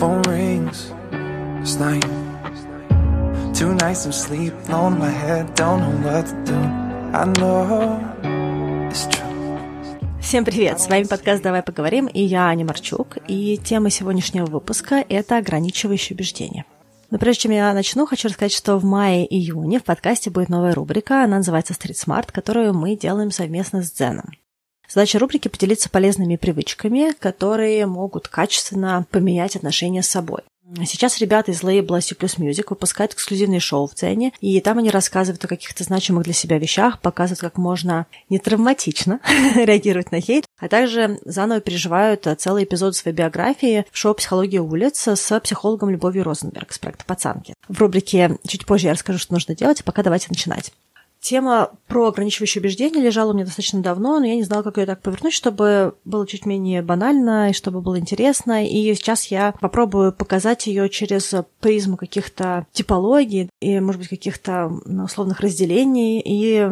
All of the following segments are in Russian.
phone rings. It's you. Two nights of sleep, on my head, don't know what to do. I know it's true. Всем привет! С вами подкаст «Давай поговорим» и я, Аня Марчук. И тема сегодняшнего выпуска – это ограничивающие убеждения. Но прежде чем я начну, хочу рассказать, что в мае-июне в подкасте будет новая рубрика, она называется Street Smart, которую мы делаем совместно с Дзеном. Задача рубрики – поделиться полезными привычками, которые могут качественно поменять отношения с собой. Сейчас ребята из лейбла C Music выпускают эксклюзивные шоу в цене, и там они рассказывают о каких-то значимых для себя вещах, показывают, как можно не травматично реагировать на хейт, а также заново переживают целый эпизод своей биографии в шоу «Психология улиц» с психологом Любовью Розенберг с проекта «Пацанки». В рубрике чуть позже я расскажу, что нужно делать, а пока давайте начинать. Тема про ограничивающие убеждения лежала у меня достаточно давно, но я не знала, как ее так повернуть, чтобы было чуть менее банально и чтобы было интересно. И сейчас я попробую показать ее через призму каких-то типологий и, может быть, каких-то условных разделений и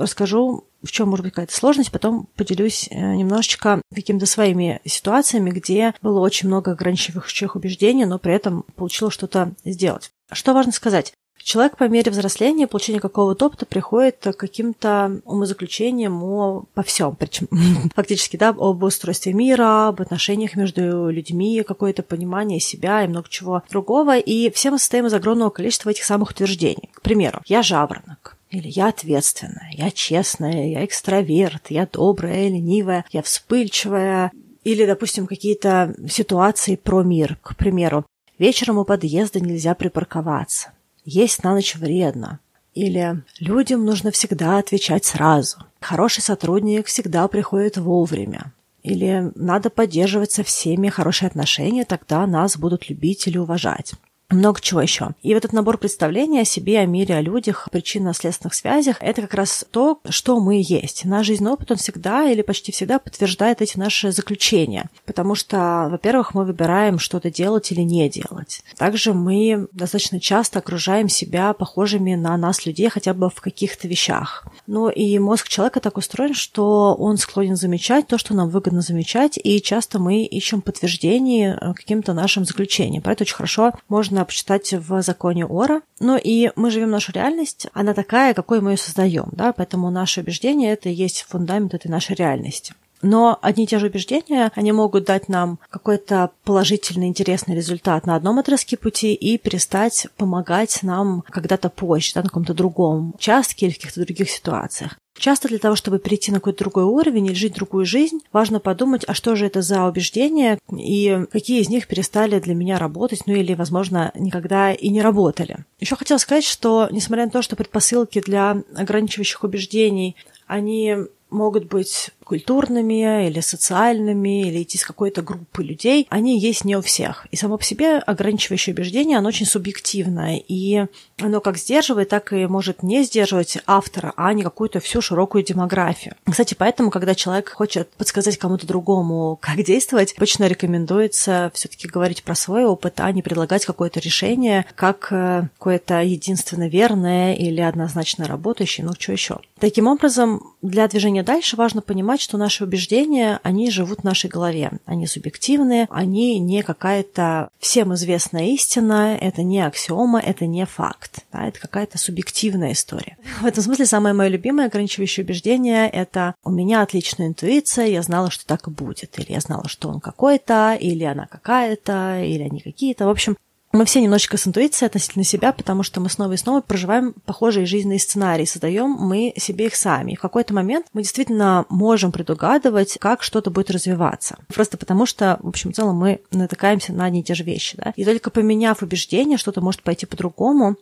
расскажу в чем может быть какая-то сложность, потом поделюсь э, немножечко какими-то своими ситуациями, где было очень много ограничивающих убеждений, но при этом получилось что-то сделать. Что важно сказать? Человек по мере взросления, получения какого-то опыта приходит к каким-то умозаключениям о, по всем, причем фактически, да, об устройстве мира, об отношениях между людьми, какое-то понимание себя и много чего другого. И все мы состоим из огромного количества этих самых утверждений. К примеру, я жаворонок, или я ответственная, я честная, я экстраверт, я добрая, ленивая, я вспыльчивая. Или, допустим, какие-то ситуации про мир. К примеру, вечером у подъезда нельзя припарковаться есть на ночь вредно. Или людям нужно всегда отвечать сразу. Хороший сотрудник всегда приходит вовремя. Или надо поддерживать со всеми хорошие отношения, тогда нас будут любить или уважать много чего еще. И вот этот набор представлений о себе, о мире, о людях, причинно-следственных связях, это как раз то, что мы есть. Наш жизненный опыт, он всегда или почти всегда подтверждает эти наши заключения. Потому что, во-первых, мы выбираем что-то делать или не делать. Также мы достаточно часто окружаем себя похожими на нас людей хотя бы в каких-то вещах. Ну и мозг человека так устроен, что он склонен замечать то, что нам выгодно замечать, и часто мы ищем подтверждение каким-то нашим заключениям. Поэтому очень хорошо можно почитать в законе Ора. Ну и мы живем нашу реальность, она такая, какой мы ее создаем, да, поэтому наши убеждения это и есть фундамент этой нашей реальности. Но одни и те же убеждения, они могут дать нам какой-то положительный, интересный результат на одном отрезке пути и перестать помогать нам когда-то позже, да, на каком-то другом участке или в каких-то других ситуациях. Часто для того, чтобы перейти на какой-то другой уровень или жить другую жизнь, важно подумать, а что же это за убеждения и какие из них перестали для меня работать, ну или, возможно, никогда и не работали. Еще хотела сказать, что, несмотря на то, что предпосылки для ограничивающих убеждений, они могут быть культурными или социальными, или идти с какой-то группы людей, они есть не у всех. И само по себе ограничивающее убеждение, оно очень субъективное, и оно как сдерживает, так и может не сдерживать автора, а не какую-то всю широкую демографию. Кстати, поэтому, когда человек хочет подсказать кому-то другому, как действовать, обычно рекомендуется все таки говорить про свой опыт, а не предлагать какое-то решение, как э, какое-то единственно верное или однозначно работающее, ну что еще. Таким образом, для движения дальше важно понимать, что наши убеждения, они живут в нашей голове. Они субъективные, они не какая-то всем известная истина, это не аксиома, это не факт. Да, это какая-то субъективная история. В этом смысле самое мое любимое ограничивающее убеждение – это у меня отличная интуиция, я знала, что так и будет. Или я знала, что он какой-то, или она какая-то, или они какие-то. В общем, мы все немножечко с интуицией относительно себя, потому что мы снова и снова проживаем похожие жизненные сценарии, создаем мы себе их сами. И в какой-то момент мы действительно можем предугадывать, как что-то будет развиваться. Просто потому что, в общем, целом мы натыкаемся на одни и те же вещи. Да? И только поменяв убеждение, что-то может пойти по-другому,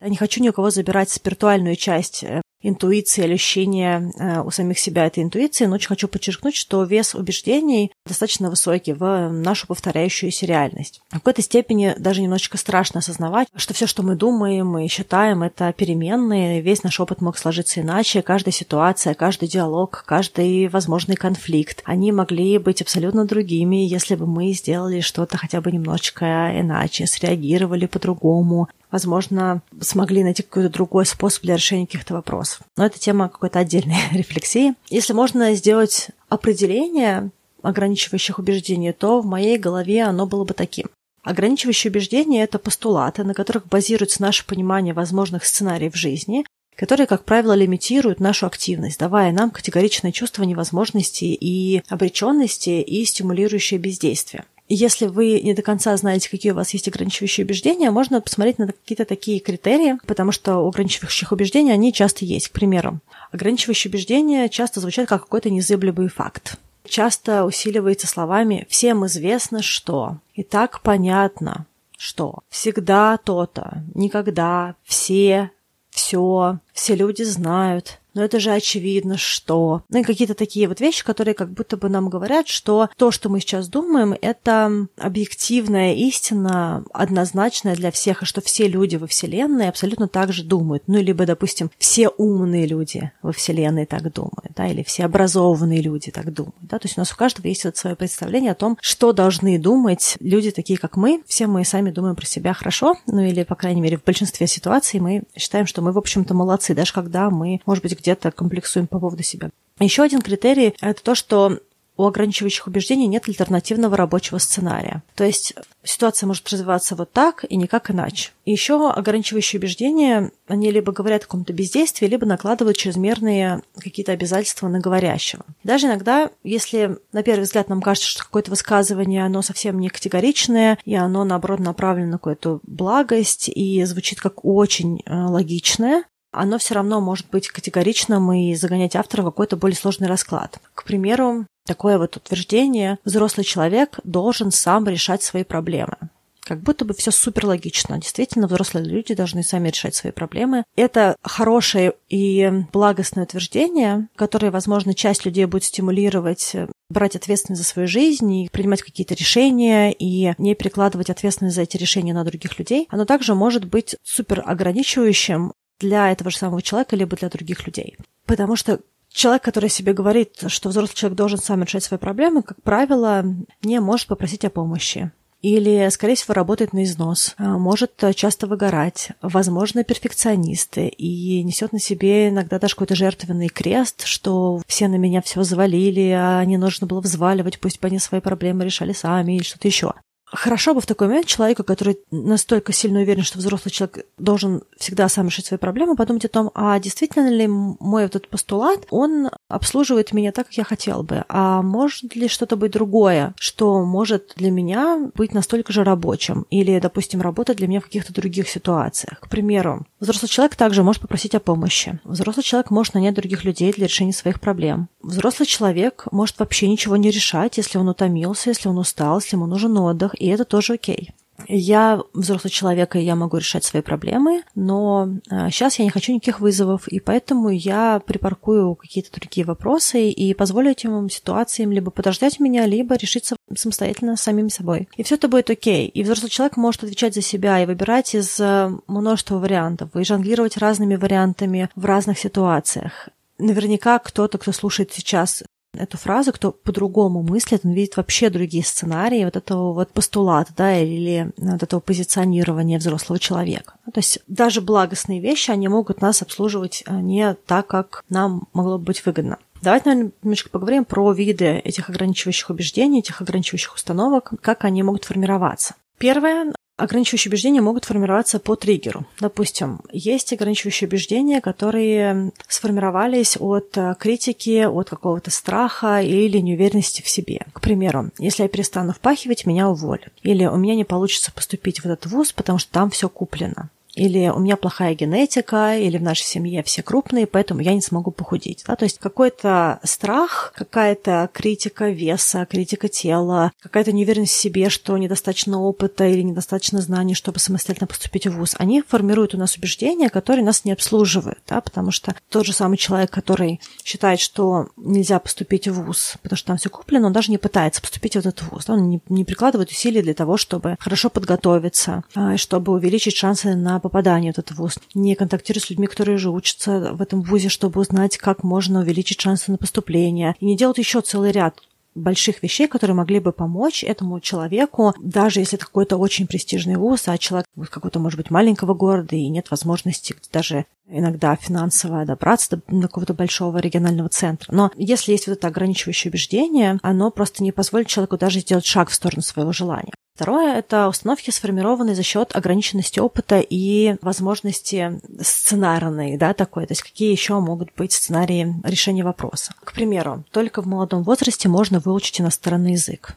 я не хочу ни у кого забирать спиритуальную часть э, интуиции, ощущения э, у самих себя этой интуиции, но очень хочу подчеркнуть, что вес убеждений достаточно высокий в нашу повторяющуюся реальность. В какой-то степени даже немножечко страшно осознавать, что все, что мы думаем и считаем, это переменные, весь наш опыт мог сложиться иначе, каждая ситуация, каждый диалог, каждый возможный конфликт, они могли быть абсолютно другими, если бы мы сделали что-то хотя бы немножечко иначе, среагировали по-другому, возможно, смогли найти какой-то другой способ для решения каких-то вопросов. Но это тема какой-то отдельной рефлексии. Если можно сделать определение ограничивающих убеждений, то в моей голове оно было бы таким. Ограничивающие убеждения – это постулаты, на которых базируется наше понимание возможных сценариев жизни, которые, как правило, лимитируют нашу активность, давая нам категоричное чувство невозможности и обреченности и стимулирующее бездействие. Если вы не до конца знаете, какие у вас есть ограничивающие убеждения, можно посмотреть на какие-то такие критерии, потому что у ограничивающих убеждений они часто есть. К примеру, ограничивающие убеждения часто звучат как какой-то незыблемый факт. Часто усиливается словами «всем известно, что». И так понятно, что всегда то-то, никогда, все, все, все люди знают, но это же очевидно, что... Ну и какие-то такие вот вещи, которые как будто бы нам говорят, что то, что мы сейчас думаем, это объективная истина, однозначная для всех, и что все люди во Вселенной абсолютно так же думают. Ну, либо, допустим, все умные люди во Вселенной так думают, да, или все образованные люди так думают, да, то есть у нас у каждого есть вот свое представление о том, что должны думать люди такие, как мы. Все мы сами думаем про себя хорошо, ну или, по крайней мере, в большинстве ситуаций мы считаем, что мы, в общем-то, молодцы, даже когда мы, может быть, где-то комплексуем по поводу себя. Еще один критерий – это то, что у ограничивающих убеждений нет альтернативного рабочего сценария. То есть ситуация может развиваться вот так и никак иначе. И еще ограничивающие убеждения, они либо говорят о каком-то бездействии, либо накладывают чрезмерные какие-то обязательства на говорящего. Даже иногда, если на первый взгляд нам кажется, что какое-то высказывание, оно совсем не категоричное, и оно, наоборот, направлено на какую-то благость и звучит как очень э, логичное, оно все равно может быть категоричным и загонять автора в какой-то более сложный расклад. К примеру, такое вот утверждение «взрослый человек должен сам решать свои проблемы». Как будто бы все супер логично. Действительно, взрослые люди должны сами решать свои проблемы. Это хорошее и благостное утверждение, которое, возможно, часть людей будет стимулировать брать ответственность за свою жизнь и принимать какие-то решения и не перекладывать ответственность за эти решения на других людей. Оно также может быть супер ограничивающим для этого же самого человека, либо для других людей. Потому что человек, который себе говорит, что взрослый человек должен сам решать свои проблемы, как правило, не может попросить о помощи. Или, скорее всего, работает на износ, а, может часто выгорать, возможно, перфекционисты и несет на себе иногда даже какой-то жертвенный крест, что все на меня все завалили, а не нужно было взваливать, пусть бы они свои проблемы решали сами или что-то еще. Хорошо бы в такой момент человеку, который настолько сильно уверен, что взрослый человек должен всегда сам решить свои проблемы, подумать о том, а действительно ли мой этот постулат, он обслуживает меня так, как я хотел бы, а может ли что-то быть другое, что может для меня быть настолько же рабочим или, допустим, работать для меня в каких-то других ситуациях. К примеру, взрослый человек также может попросить о помощи. Взрослый человек может нанять других людей для решения своих проблем. Взрослый человек может вообще ничего не решать, если он утомился, если он устал, если ему нужен отдых, и это тоже окей. Я взрослый человек, и я могу решать свои проблемы, но сейчас а, я не хочу никаких вызовов, и поэтому я припаркую какие-то другие вопросы и позволю этим ситуациям либо подождать меня, либо решиться самостоятельно самим собой. И все это будет окей. И взрослый человек может отвечать за себя и выбирать из а, множества вариантов, и жонглировать разными вариантами в разных ситуациях наверняка кто-то, кто слушает сейчас эту фразу, кто по-другому мыслит, он видит вообще другие сценарии вот этого вот постулата, да, или вот этого позиционирования взрослого человека. Ну, то есть даже благостные вещи, они могут нас обслуживать а, не так, как нам могло бы быть выгодно. Давайте, наверное, немножко поговорим про виды этих ограничивающих убеждений, этих ограничивающих установок, как они могут формироваться. Первое Ограничивающие убеждения могут формироваться по триггеру. Допустим, есть ограничивающие убеждения, которые сформировались от э, критики, от какого-то страха или неуверенности в себе. К примеру, если я перестану впахивать, меня уволят. Или у меня не получится поступить в этот вуз, потому что там все куплено или у меня плохая генетика, или в нашей семье все крупные, поэтому я не смогу похудеть. Да? То есть какой-то страх, какая-то критика веса, критика тела, какая-то неуверенность в себе, что недостаточно опыта или недостаточно знаний, чтобы самостоятельно поступить в ВУЗ, они формируют у нас убеждения, которые нас не обслуживают, да? потому что тот же самый человек, который считает, что нельзя поступить в ВУЗ, потому что там все куплено, он даже не пытается поступить в этот ВУЗ, да? он не, не прикладывает усилий для того, чтобы хорошо подготовиться, а, чтобы увеличить шансы на попадания в этот вуз, не контактирует с людьми, которые уже учатся в этом вузе, чтобы узнать, как можно увеличить шансы на поступление, и не делают еще целый ряд больших вещей, которые могли бы помочь этому человеку, даже если это какой-то очень престижный вуз, а человек из какого-то, может быть, маленького города, и нет возможности даже иногда финансово добраться до какого-то большого регионального центра. Но если есть вот это ограничивающее убеждение, оно просто не позволит человеку даже сделать шаг в сторону своего желания. Второе – это установки, сформированные за счет ограниченности опыта и возможности сценарной, да, такой. То есть какие еще могут быть сценарии решения вопроса. К примеру, только в молодом возрасте можно выучить иностранный язык.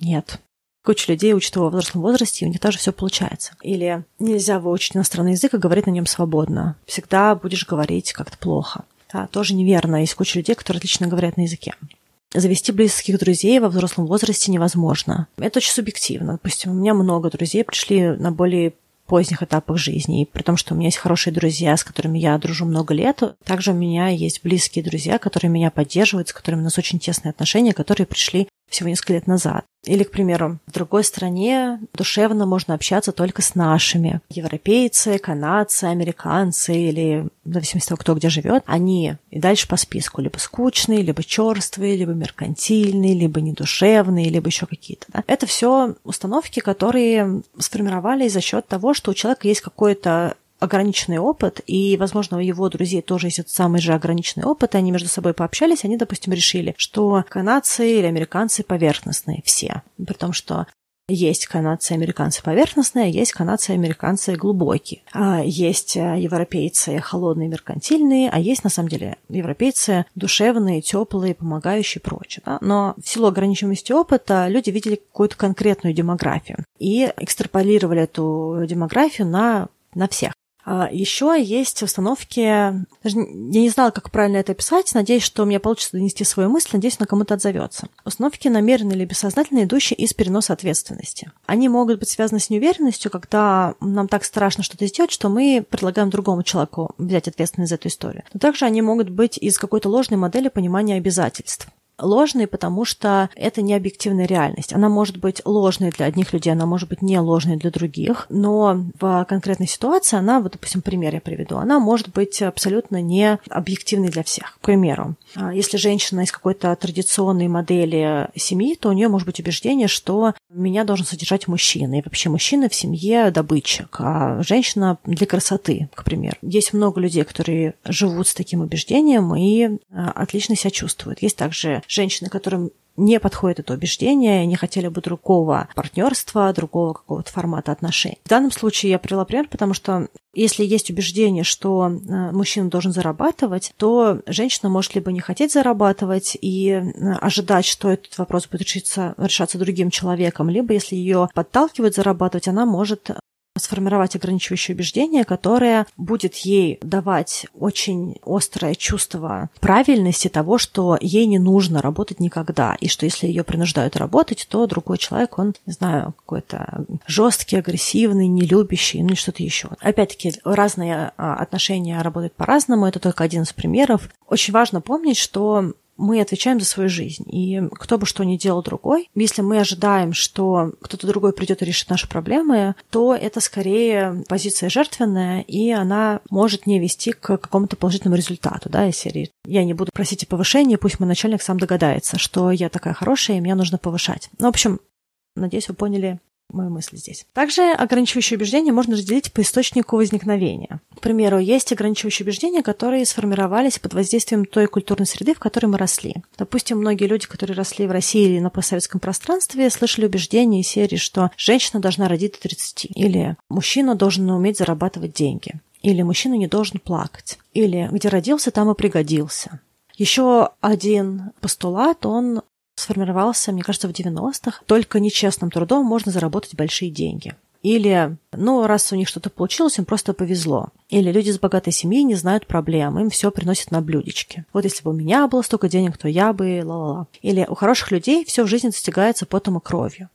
Нет. Куча людей учат его в взрослом возрасте, и у них тоже все получается. Или нельзя выучить иностранный язык и говорить на нем свободно. Всегда будешь говорить как-то плохо. Да, тоже неверно. Есть куча людей, которые отлично говорят на языке. Завести близких друзей во взрослом возрасте невозможно. Это очень субъективно. Допустим, у меня много друзей пришли на более поздних этапах жизни. И при том, что у меня есть хорошие друзья, с которыми я дружу много лет, также у меня есть близкие друзья, которые меня поддерживают, с которыми у нас очень тесные отношения, которые пришли всего несколько лет назад. Или, к примеру, в другой стране душевно можно общаться только с нашими. Европейцы, канадцы, американцы или, в зависимости от того, кто где живет, они и дальше по списку либо скучные, либо черствые, либо меркантильные, либо недушевные, либо еще какие-то. Да? Это все установки, которые сформировались за счет того, что у человека есть какое-то ограниченный опыт, и, возможно, у его друзей тоже есть этот самый же ограниченный опыт, и они между собой пообщались, они, допустим, решили, что канадцы или американцы поверхностные все, при том, что есть канадцы и американцы поверхностные, а есть канадцы и американцы глубокие. А есть э, европейцы холодные, меркантильные, а есть, на самом деле, европейцы душевные, теплые, помогающие и прочее. Да? Но в силу ограниченности опыта люди видели какую-то конкретную демографию и экстраполировали эту демографию на, на всех. А, Еще есть установки, я не знала, как правильно это описать, надеюсь, что у меня получится донести свою мысль, надеюсь, на кому-то отзовется. Установки намеренные или бессознательные, идущие из переноса ответственности. Они могут быть связаны с неуверенностью, когда нам так страшно что-то сделать, что мы предлагаем другому человеку взять ответственность за эту историю. Но также они могут быть из какой-то ложной модели понимания обязательств ложной, потому что это не объективная реальность. Она может быть ложной для одних людей, она может быть не ложной для других, но в конкретной ситуации она, вот, допустим, пример я приведу, она может быть абсолютно не объективной для всех. К примеру, а, если женщина из какой-то традиционной модели семьи, то у нее может быть убеждение, что меня должен содержать мужчина, и вообще мужчина в семье добытчик, а женщина для красоты, к примеру. Есть много людей, которые живут с таким убеждением и а, отлично себя чувствуют. Есть также женщины, которым не подходит это убеждение, не хотели бы другого партнерства, другого какого-то формата отношений. В данном случае я привела пример, потому что если есть убеждение, что э, мужчина должен зарабатывать, то женщина может либо не хотеть зарабатывать и э, ожидать, что этот вопрос будет решиться, решаться другим человеком, либо если ее подталкивают зарабатывать, она может сформировать ограничивающее убеждение, которое будет ей давать очень острое чувство правильности того, что ей не нужно работать никогда, и что если ее принуждают работать, то другой человек, он, не знаю, какой-то жесткий, агрессивный, нелюбящий, ну и что-то еще. Опять-таки, разные а, отношения работают по-разному, это только один из примеров. Очень важно помнить, что мы отвечаем за свою жизнь. И кто бы что ни делал другой, если мы ожидаем, что кто-то другой придет и решит наши проблемы, то это скорее позиция жертвенная, и она может не вести к какому-то положительному результату, да, из серии. Я не буду просить о повышении, пусть мой начальник сам догадается, что я такая хорошая, и меня нужно повышать. Ну, в общем, надеюсь, вы поняли мою мысль здесь. Также ограничивающие убеждения можно разделить по источнику возникновения. К примеру, есть ограничивающие убеждения, которые сформировались под воздействием той культурной среды, в которой мы росли. Допустим, многие люди, которые росли в России или на постсоветском пространстве, слышали убеждения из серии, что женщина должна родить до 30, или мужчина должен уметь зарабатывать деньги, или мужчина не должен плакать, или где родился, там и пригодился. Еще один постулат, он сформировался, мне кажется, в 90-х. Только нечестным трудом можно заработать большие деньги. Или, ну, раз у них что-то получилось, им просто повезло. Или люди из богатой семьи не знают проблем, им все приносят на блюдечке. Вот если бы у меня было столько денег, то я бы ла-ла-ла. Или у хороших людей все в жизни достигается потом и кровью.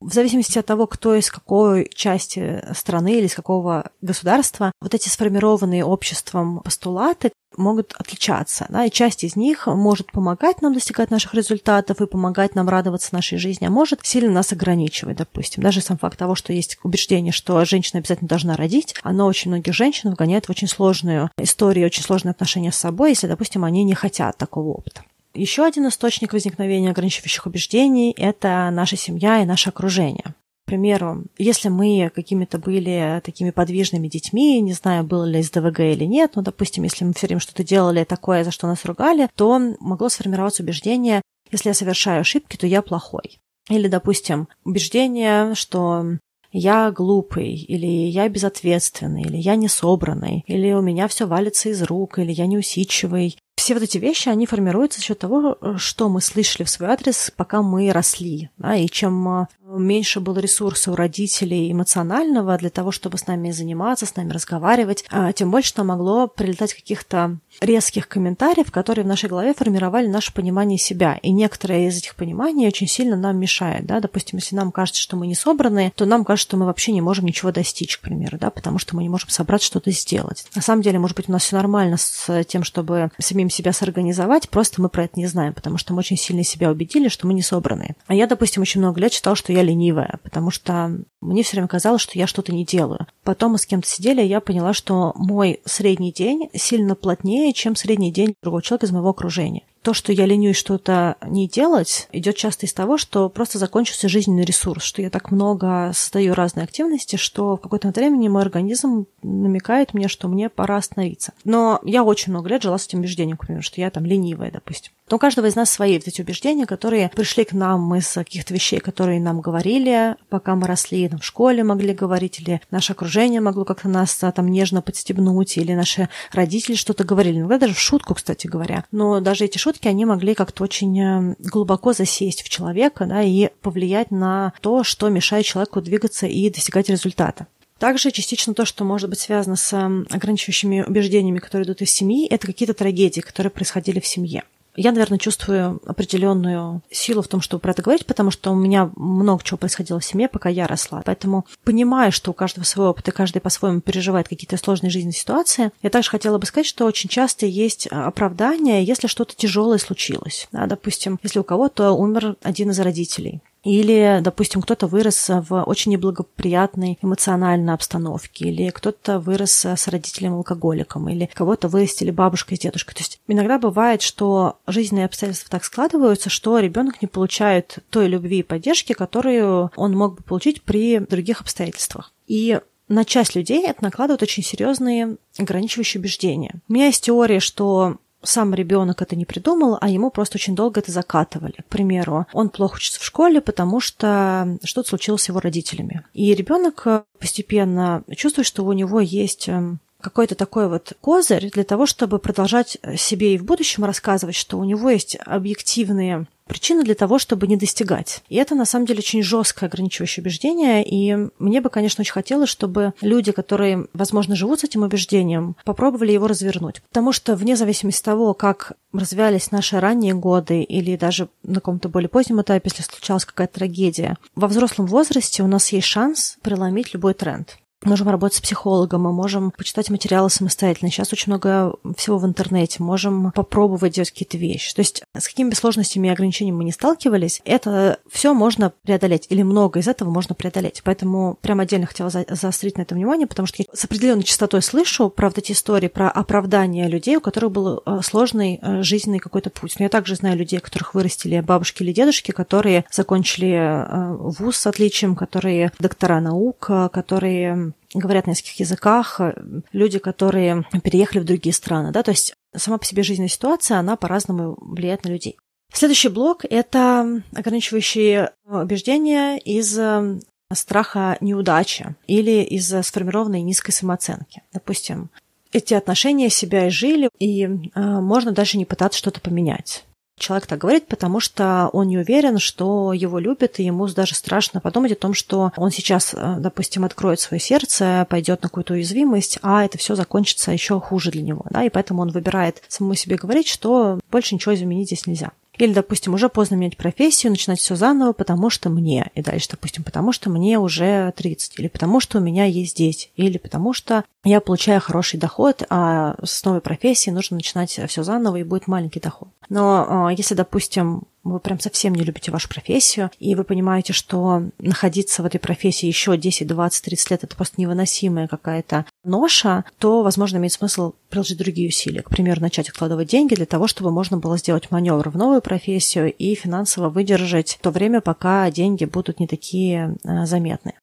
В зависимости от того, кто из какой части страны или из какого государства, вот эти сформированные обществом постулаты могут отличаться. Да, и часть из них может помогать нам достигать наших результатов и помогать нам радоваться нашей жизни, а может сильно нас ограничивать, допустим. Даже сам факт того, что есть убеждение, что женщина обязательно должна родить, оно очень многих женщин вгоняет в очень сложную историю, очень сложные отношения с собой, если, допустим, они не хотят такого опыта. Еще один источник возникновения ограничивающих убеждений – это наша семья и наше окружение. К примеру, если мы какими-то были такими подвижными детьми, не знаю, было ли СДВГ или нет, но, допустим, если мы все время что-то делали такое, за что нас ругали, то могло сформироваться убеждение, если я совершаю ошибки, то я плохой. Или, допустим, убеждение, что я глупый, или я безответственный, или я несобранный, или у меня все валится из рук, или я неусидчивый. Все вот эти вещи, они формируются за счет того, что мы слышали в свой адрес, пока мы росли. Да, и чем а, меньше было ресурса у родителей эмоционального для того, чтобы с нами заниматься, с нами разговаривать, а, тем больше там могло прилетать каких-то резких комментариев, которые в нашей голове формировали наше понимание себя. И некоторые из этих пониманий очень сильно нам мешают. Да? Допустим, если нам кажется, что мы не собраны, то нам кажется, что мы вообще не можем ничего достичь, к примеру, да? потому что мы не можем собрать что-то сделать. На самом деле, может быть, у нас все нормально с тем, чтобы самим себя сорганизовать, просто мы про это не знаем, потому что мы очень сильно себя убедили, что мы не собраны. А я, допустим, очень много лет считала, что я ленивая, потому что мне все время казалось, что я что-то не делаю. Потом мы с кем-то сидели, и я поняла, что мой средний день сильно плотнее, чем средний день другого человека из моего окружения то, что я ленюсь что-то не делать, идет часто из того, что просто закончился жизненный ресурс, что я так много создаю разные активности, что в какое-то времени мой организм намекает мне, что мне пора остановиться. Но я очень много лет жила с этим убеждением, например, что я там ленивая, допустим. Но у каждого из нас свои вот эти убеждения, которые пришли к нам из каких-то вещей, которые нам говорили, пока мы росли, там, в школе могли говорить, или наше окружение могло как-то нас а, там нежно подстебнуть, или наши родители что-то говорили. Иногда даже в шутку, кстати говоря. Но даже эти шутки шутки, они могли как-то очень э, глубоко засесть в человека да, и повлиять на то, что мешает человеку двигаться и достигать результата. Также частично то, что может быть связано с ограничивающими убеждениями, которые идут из семьи, это какие-то трагедии, которые происходили в семье. Я, наверное, чувствую определенную силу в том, чтобы про это говорить, потому что у меня много чего происходило в семье, пока я росла. Поэтому, понимая, что у каждого свой опыт, и каждый по-своему переживает какие-то сложные жизненные ситуации, я также хотела бы сказать, что очень часто есть оправдание, если что-то тяжелое случилось. Да, допустим, если у кого-то умер один из родителей, или, допустим, кто-то вырос в очень неблагоприятной эмоциональной обстановке, или кто-то вырос с родителем-алкоголиком, или кого-то вырастили бабушкой с дедушкой. То есть иногда бывает, что жизненные обстоятельства так складываются, что ребенок не получает той любви и поддержки, которую он мог бы получить при других обстоятельствах. И на часть людей это накладывает очень серьезные ограничивающие убеждения. У меня есть теория, что сам ребенок это не придумал, а ему просто очень долго это закатывали. К примеру, он плохо учится в школе, потому что что-то случилось с его родителями. И ребенок э, постепенно чувствует, что у него есть эм, какой-то такой вот козырь для того, чтобы продолжать себе и в будущем рассказывать, что у него есть объективные причины для того, чтобы не достигать. И это, на самом деле, очень жесткое ограничивающее убеждение, и мне бы, конечно, очень хотелось, чтобы люди, которые, возможно, живут с этим убеждением, попробовали его развернуть. Потому что вне зависимости от того, как развивались наши ранние годы или даже на каком-то более позднем этапе, если случалась какая-то трагедия, во взрослом возрасте у нас есть шанс преломить любой тренд можем работать с психологом, мы можем почитать материалы самостоятельно. Сейчас очень много всего в интернете. Можем попробовать делать какие-то вещи. То есть с какими бы сложностями и ограничениями мы не сталкивались, это все можно преодолеть. Или много из этого можно преодолеть. Поэтому прям отдельно хотела за заострить на это внимание, потому что я с определенной частотой слышу про вот эти истории, про оправдание людей, у которых был э, сложный э, жизненный какой-то путь. Но я также знаю людей, которых вырастили бабушки или дедушки, которые закончили э, вуз с отличием, которые доктора наук, которые говорят на нескольких языках, э, люди, которые переехали в другие страны, да, то есть сама по себе жизненная ситуация, она по-разному влияет на людей. Следующий блок – это ограничивающие убеждения из э, страха неудачи или из сформированной низкой самооценки. Допустим, эти отношения себя изжили, и э, можно даже не пытаться что-то поменять. Человек так говорит, потому что он не уверен, что его любят, и ему даже страшно подумать о том, что он сейчас, э, допустим, откроет свое сердце, пойдет на какую-то уязвимость, а это все закончится еще хуже для него. Да? И поэтому он выбирает самому себе говорить, что больше ничего изменить здесь нельзя. Или, допустим, уже поздно менять профессию, начинать все заново, потому что мне. И дальше, допустим, потому что мне уже 30. Или потому что у меня есть дети. Или потому что я получаю хороший доход, а с новой профессией нужно начинать все заново, и будет маленький доход. Но а, если, допустим, вы прям совсем не любите вашу профессию, и вы понимаете, что находиться в этой профессии еще 10, 20, 30 лет это просто невыносимая какая-то ноша, то, возможно, имеет смысл приложить другие усилия. К примеру, начать откладывать деньги для того, чтобы можно было сделать маневр в новую профессию и финансово выдержать то время, пока деньги будут не такие а, заметны.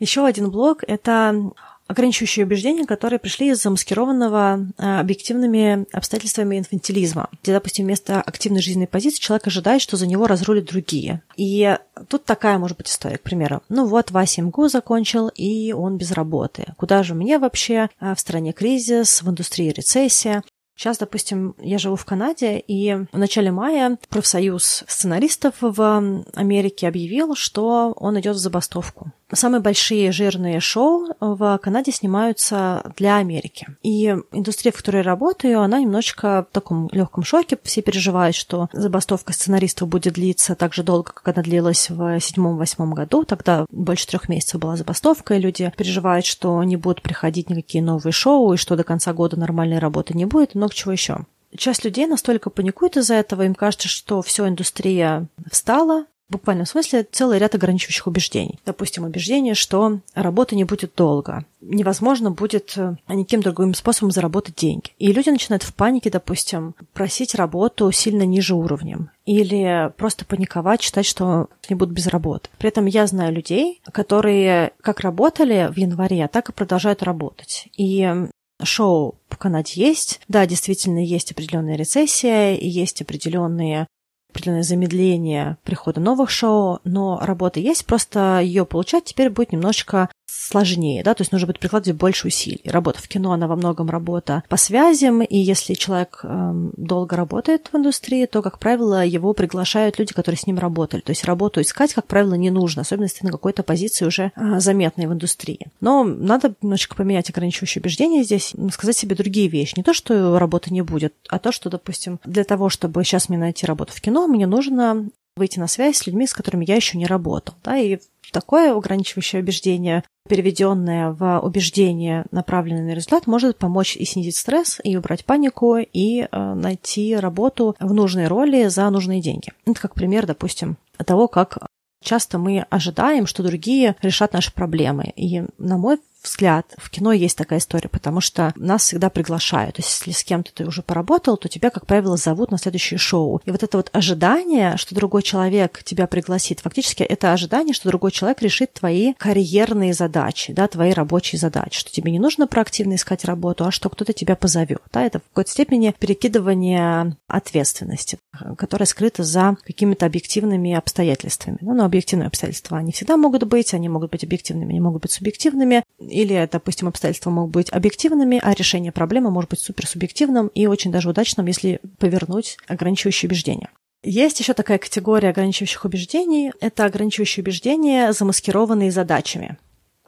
Еще один блок – это ограничивающие убеждения, которые пришли из замаскированного а, объективными обстоятельствами инфантилизма, где, допустим, вместо активной жизненной позиции человек ожидает, что за него разрулят другие. И тут такая может быть история, к примеру. Ну вот, Вася МГУ закончил, и он без работы. Куда же мне вообще? А, в стране кризис, в индустрии рецессия. Сейчас, допустим, я живу в Канаде, и в начале мая профсоюз сценаристов в Америке объявил, что он идет в забастовку. Самые большие жирные шоу в Канаде снимаются для Америки. И индустрия, в которой я работаю, она немножечко в таком легком шоке. Все переживают, что забастовка сценаристов будет длиться так же долго, как она длилась в седьмом-восьмом году. Тогда больше трех месяцев была забастовка, и люди переживают, что не будут приходить никакие новые шоу, и что до конца года нормальной работы не будет, и много чего еще часть людей настолько паникует из-за этого, им кажется, что все, индустрия встала, в буквальном смысле целый ряд ограничивающих убеждений. Допустим, убеждение, что работа не будет долго, невозможно будет э, никаким другим способом заработать деньги. И люди начинают в панике, допустим, просить работу сильно ниже уровнем или просто паниковать, считать, что они будут без работы. При этом я знаю людей, которые как работали в январе, так и продолжают работать. И шоу в Канаде есть. Да, действительно, есть определенная рецессия, есть определенные определенное замедление прихода новых шоу, но работа есть, просто ее получать теперь будет немножечко сложнее, да, то есть нужно будет прикладывать больше усилий. Работа в кино, она во многом работа по связям, и если человек эм, долго работает в индустрии, то, как правило, его приглашают люди, которые с ним работали. То есть работу искать, как правило, не нужно, особенно если ты на какой-то позиции уже э, заметной в индустрии. Но надо немножечко поменять ограничивающие убеждения здесь, сказать себе другие вещи. Не то, что работы не будет, а то, что, допустим, для того, чтобы сейчас мне найти работу в кино, мне нужно выйти на связь с людьми, с которыми я еще не работал. Да, и такое ограничивающее убеждение, переведенное в убеждение, направленное на результат, может помочь и снизить стресс, и убрать панику, и э, найти работу в нужной роли за нужные деньги. Это как пример, допустим, того, как часто мы ожидаем, что другие решат наши проблемы. И, на мой взгляд, в кино есть такая история, потому что нас всегда приглашают. То есть, если с кем-то ты уже поработал, то тебя, как правило, зовут на следующее шоу. И вот это вот ожидание, что другой человек тебя пригласит, фактически это ожидание, что другой человек решит твои карьерные задачи, да, твои рабочие задачи, что тебе не нужно проактивно искать работу, а что кто-то тебя позовет. Да, это в какой-то степени перекидывание ответственности, которая скрыта за какими-то объективными обстоятельствами. Ну, но объективные обстоятельства, они всегда могут быть, они могут быть объективными, они могут быть субъективными. Или, допустим, обстоятельства могут быть объективными, а решение проблемы может быть суперсубъективным и очень даже удачным, если повернуть ограничивающие убеждения. Есть еще такая категория ограничивающих убеждений. Это ограничивающие убеждения, замаскированные задачами.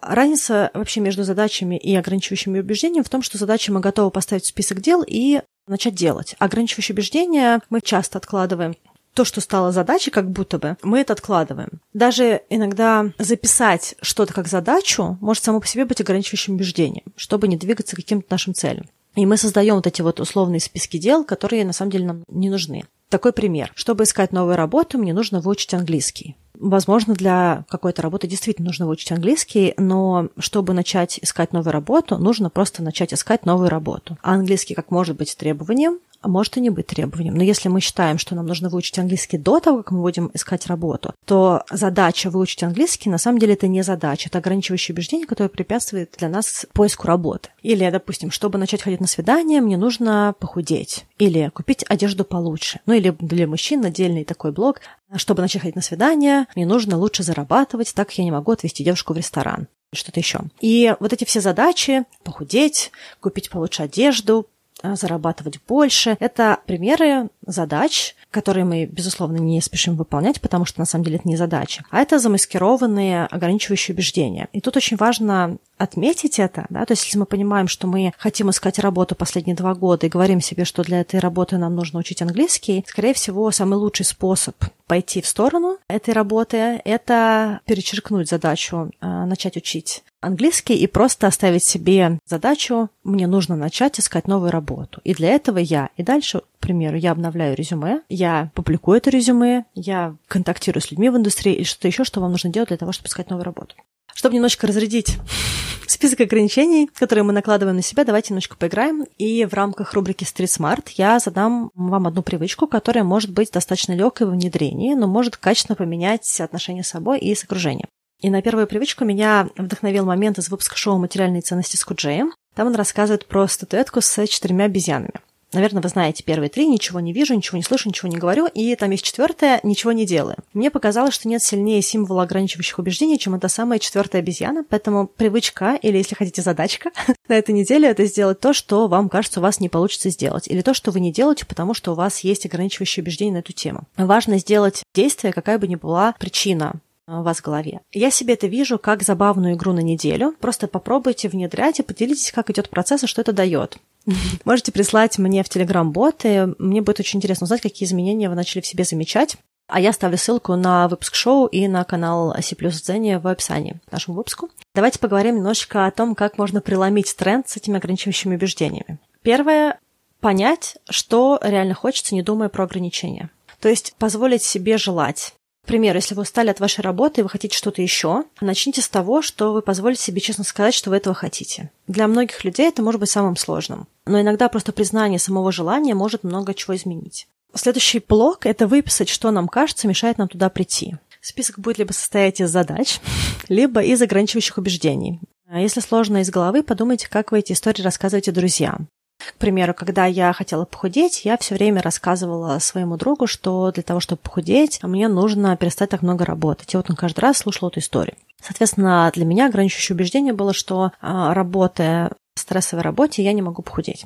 Разница вообще между задачами и ограничивающими убеждениями в том, что задачи мы готовы поставить в список дел и начать делать. Ограничивающие убеждения мы часто откладываем то, что стало задачей, как будто бы, мы это откладываем. Даже иногда записать что-то как задачу может само по себе быть ограничивающим убеждением, чтобы не двигаться к каким-то нашим целям. И мы создаем вот эти вот условные списки дел, которые на самом деле нам не нужны. Такой пример. Чтобы искать новую работу, мне нужно выучить английский. Возможно, для какой-то работы действительно нужно выучить английский, но чтобы начать искать новую работу, нужно просто начать искать новую работу. А английский как может быть требованием, может и не быть требованием. Но если мы считаем, что нам нужно выучить английский до того, как мы будем искать работу, то задача выучить английский на самом деле это не задача, это ограничивающее убеждение, которое препятствует для нас поиску работы. Или, допустим, чтобы начать ходить на свидание, мне нужно похудеть или купить одежду получше. Ну или для мужчин отдельный такой блог. Чтобы начать ходить на свидание, мне нужно лучше зарабатывать, так я не могу отвезти девушку в ресторан что-то еще. И вот эти все задачи, похудеть, купить получше одежду, а, зарабатывать больше. Это примеры задач, которые мы, безусловно, не спешим выполнять, потому что на самом деле это не задача, а это замаскированные ограничивающие убеждения. И тут очень важно отметить это, да, то есть если мы понимаем, что мы хотим искать работу последние два года и говорим себе, что для этой работы нам нужно учить английский, скорее всего, самый лучший способ пойти в сторону этой работы – это перечеркнуть задачу, а, начать учить английский и просто оставить себе задачу «мне нужно начать искать новую работу». И для этого я и дальше, примеру, я обновляю резюме, я публикую это резюме, я контактирую с людьми в индустрии или что-то еще, что вам нужно делать для того, чтобы искать новую работу. Чтобы немножечко разрядить список ограничений, которые мы накладываем на себя, давайте немножко поиграем. И в рамках рубрики Street Smart я задам вам одну привычку, которая может быть достаточно легкой во внедрении, но может качественно поменять отношения с собой и с окружением. И на первую привычку меня вдохновил момент из выпуска шоу «Материальные ценности» с Куджеем. Там он рассказывает про статуэтку с четырьмя обезьянами. Наверное, вы знаете первые три «Ничего не вижу, ничего не слышу, ничего не говорю», и там есть четвертое «Ничего не делаю». Мне показалось, что нет сильнее символа ограничивающих убеждений, чем эта самая четвертая обезьяна, поэтому привычка, или, если хотите, задачка на эту неделю — это сделать то, что вам кажется, у вас не получится сделать, или то, что вы не делаете, потому что у вас есть ограничивающие убеждения на эту тему. Важно сделать действие, какая бы ни была причина у вас голове. Я себе это вижу как забавную игру на неделю. Просто попробуйте внедрять и поделитесь, как идет процесс и что это дает. Можете прислать мне в Телеграм-бот, и мне будет очень интересно узнать, какие изменения вы начали в себе замечать. А я ставлю ссылку на выпуск шоу и на канал C плюс Дзене в описании к нашему выпуску. Давайте поговорим немножечко о том, как можно преломить тренд с этими ограничивающими убеждениями. Первое — понять, что реально хочется, не думая про ограничения. То есть позволить себе желать. К примеру, если вы устали от вашей работы и вы хотите что-то еще, начните с того, что вы позволите себе честно сказать, что вы этого хотите. Для многих людей это может быть самым сложным. Но иногда просто признание самого желания может много чего изменить. Следующий блок – это выписать, что нам кажется, мешает нам туда прийти. Список будет либо состоять из задач, либо из ограничивающих убеждений. А если сложно из головы, подумайте, как вы эти истории рассказываете друзьям. К примеру, когда я хотела похудеть, я все время рассказывала своему другу, что для того, чтобы похудеть, мне нужно перестать так много работать. И вот он каждый раз слушал эту историю. Соответственно, для меня ограничивающее убеждение было, что а, работая в стрессовой работе, я не могу похудеть.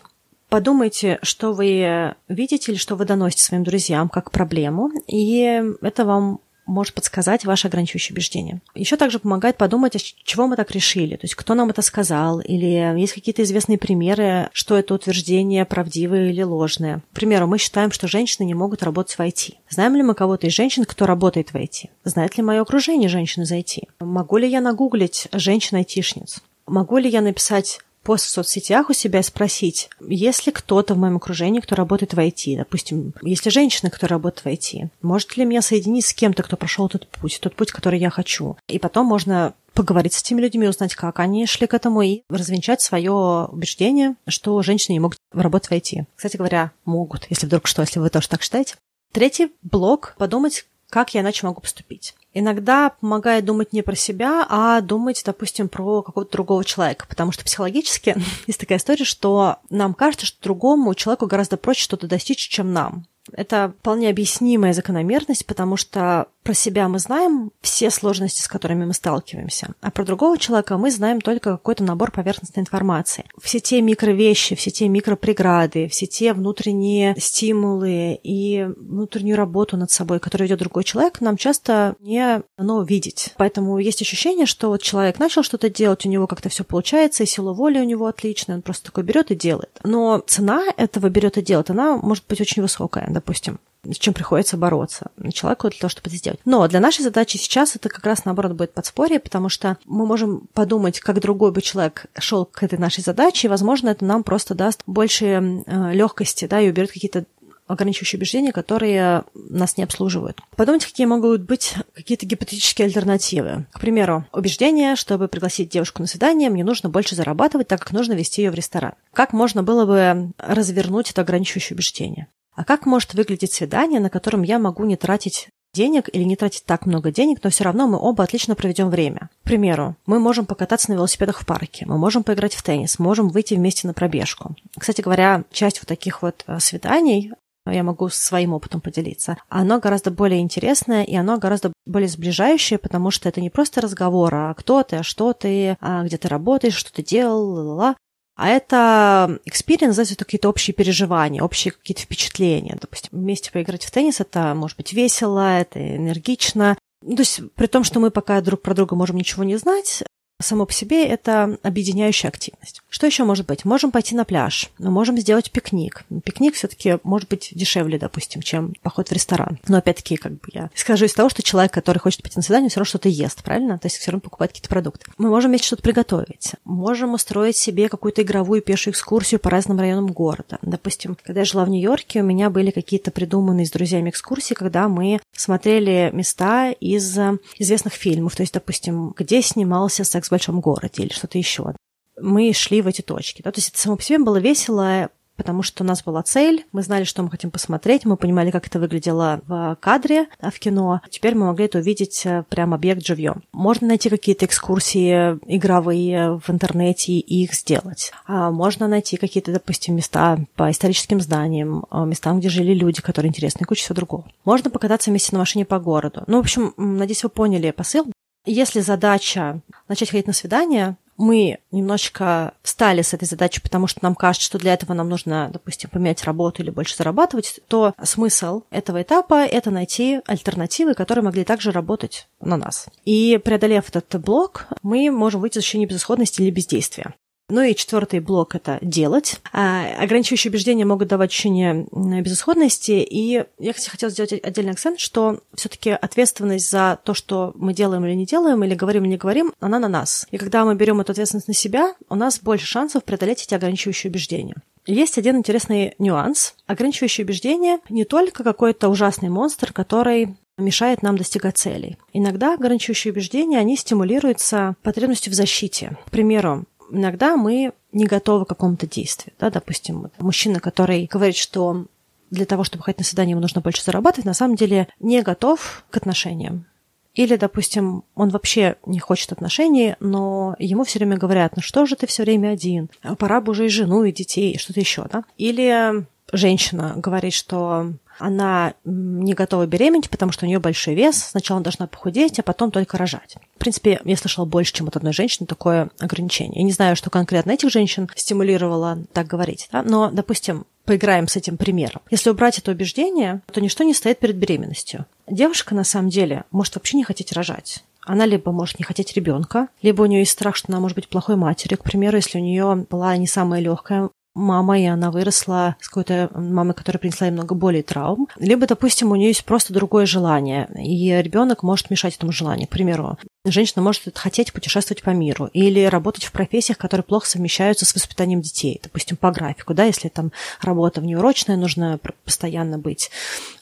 Подумайте, что вы видите или что вы доносите своим друзьям как проблему, и это вам может подсказать ваши ограничивающие убеждения. Еще также помогает подумать, а чего мы так решили, то есть кто нам это сказал, или есть какие-то известные примеры, что это утверждение правдивое или ложное. К примеру, мы считаем, что женщины не могут работать в IT. Знаем ли мы кого-то из женщин, кто работает в IT? Знает ли мое окружение женщины из IT? Могу ли я нагуглить женщин-айтишниц? Могу ли я написать пост в соцсетях у себя спросить, есть ли кто-то в моем окружении, кто работает в IT, допустим, есть ли женщина, кто работает в IT, может ли меня соединить с кем-то, кто прошел этот путь, тот путь, который я хочу. И потом можно поговорить с этими людьми, узнать, как они шли к этому, и развенчать свое убеждение, что женщины не могут работать в IT. Кстати говоря, могут, если вдруг что, если вы тоже так считаете. Третий блок – подумать, как я иначе могу поступить. Иногда помогает думать не про себя, а думать, допустим, про какого-то другого человека. Потому что психологически есть такая история, что нам кажется, что другому человеку гораздо проще что-то достичь, чем нам. Это вполне объяснимая закономерность, потому что про себя мы знаем все сложности, с которыми мы сталкиваемся, а про другого человека мы знаем только какой-то набор поверхностной информации. Все те микровещи, все те микропреграды, все те внутренние стимулы и внутреннюю работу над собой, которую ведет другой человек, нам часто не дано видеть. Поэтому есть ощущение, что вот человек начал что-то делать, у него как-то все получается, и сила воли у него отличная, он просто такой берет и делает. Но цена этого берет и делает, она может быть очень высокая, допустим с чем приходится бороться человеку для того, чтобы это сделать. Но для нашей задачи сейчас это как раз наоборот будет подспорье, потому что мы можем подумать, как другой бы человек шел к этой нашей задаче, и, возможно, это нам просто даст больше э, легкости, да, и уберет какие-то ограничивающие убеждения, которые нас не обслуживают. Подумайте, какие могут быть какие-то гипотетические альтернативы. К примеру, убеждение, чтобы пригласить девушку на свидание, мне нужно больше зарабатывать, так как нужно вести ее в ресторан. Как можно было бы развернуть это ограничивающее убеждение? А как может выглядеть свидание, на котором я могу не тратить денег или не тратить так много денег, но все равно мы оба отлично проведем время. К примеру, мы можем покататься на велосипедах в парке, мы можем поиграть в теннис, можем выйти вместе на пробежку. Кстати говоря, часть вот таких вот э, свиданий я могу своим опытом поделиться. Оно гораздо более интересное, и оно гораздо более сближающее, потому что это не просто разговор, а кто ты, а что ты, а где ты работаешь, что ты делал, ла-ла-ла. А это experience, это какие-то общие переживания, общие какие-то впечатления. Допустим, вместе поиграть в теннис, это может быть весело, это энергично. Ну, то есть при том, что мы пока друг про друга можем ничего не знать, само по себе это объединяющая активность. Что еще может быть? Можем пойти на пляж, мы можем сделать пикник. Пикник все-таки может быть дешевле, допустим, чем поход в ресторан. Но опять-таки, как бы я скажу из того, что человек, который хочет пойти на свидание, все равно что-то ест, правильно? То есть все равно покупает какие-то продукты. Мы можем вместе что-то приготовить. Можем устроить себе какую-то игровую пешую экскурсию по разным районам города. Допустим, когда я жила в Нью-Йорке, у меня были какие-то придуманные с друзьями экскурсии, когда мы смотрели места из известных фильмов. То есть, допустим, где снимался секс в большом городе или что-то еще. Мы шли в эти точки. Да? То есть это само по себе было весело, потому что у нас была цель, мы знали, что мы хотим посмотреть, мы понимали, как это выглядело в кадре, в кино. Теперь мы могли это увидеть э, прям объект живьем. Можно найти какие-то экскурсии игровые в интернете и их сделать. А можно найти какие-то, допустим, места по историческим зданиям, э, местам, где жили люди, которые интересны, и куча всего другого. Можно покататься вместе на машине по городу. Ну, в общем, надеюсь, вы поняли посыл. Если задача начать ходить на свидание, мы немножечко встали с этой задачей, потому что нам кажется, что для этого нам нужно, допустим, поменять работу или больше зарабатывать, то смысл этого этапа — это найти альтернативы, которые могли также работать на нас. И преодолев этот блок, мы можем выйти из ощущения безысходности или бездействия. Ну и четвертый блок – это делать. А, ограничивающие убеждения могут давать ощущение безысходности, и я хотела сделать отдельный акцент, что все таки ответственность за то, что мы делаем или не делаем, или говорим или не говорим, она на нас. И когда мы берем эту ответственность на себя, у нас больше шансов преодолеть эти ограничивающие убеждения. Есть один интересный нюанс. Ограничивающие убеждения не только какой-то ужасный монстр, который мешает нам достигать целей. Иногда ограничивающие убеждения, они стимулируются потребностью в защите. К примеру, иногда мы не готовы к какому-то действию. Да? Допустим, мужчина, который говорит, что для того, чтобы ходить на свидание, ему нужно больше зарабатывать, на самом деле не готов к отношениям. Или, допустим, он вообще не хочет отношений, но ему все время говорят, ну что же ты все время один, пора бы уже и жену, и детей, и что-то еще, да? Или женщина говорит, что она не готова беременеть, потому что у нее большой вес. Сначала она должна похудеть, а потом только рожать. В принципе, я слышала больше, чем от одной женщины такое ограничение. Я не знаю, что конкретно этих женщин стимулировало так говорить, да? но, допустим, поиграем с этим примером. Если убрать это убеждение, то ничто не стоит перед беременностью. Девушка, на самом деле, может вообще не хотеть рожать. Она либо может не хотеть ребенка, либо у нее есть страх, что она может быть плохой матерью. К примеру, если у нее была не самая легкая мама, и она выросла с какой-то мамой, которая принесла ей много боли травм. Либо, допустим, у нее есть просто другое желание, и ребенок может мешать этому желанию. К примеру, женщина может хотеть путешествовать по миру или работать в профессиях, которые плохо совмещаются с воспитанием детей. Допустим, по графику, да, если там работа внеурочная, нужно постоянно быть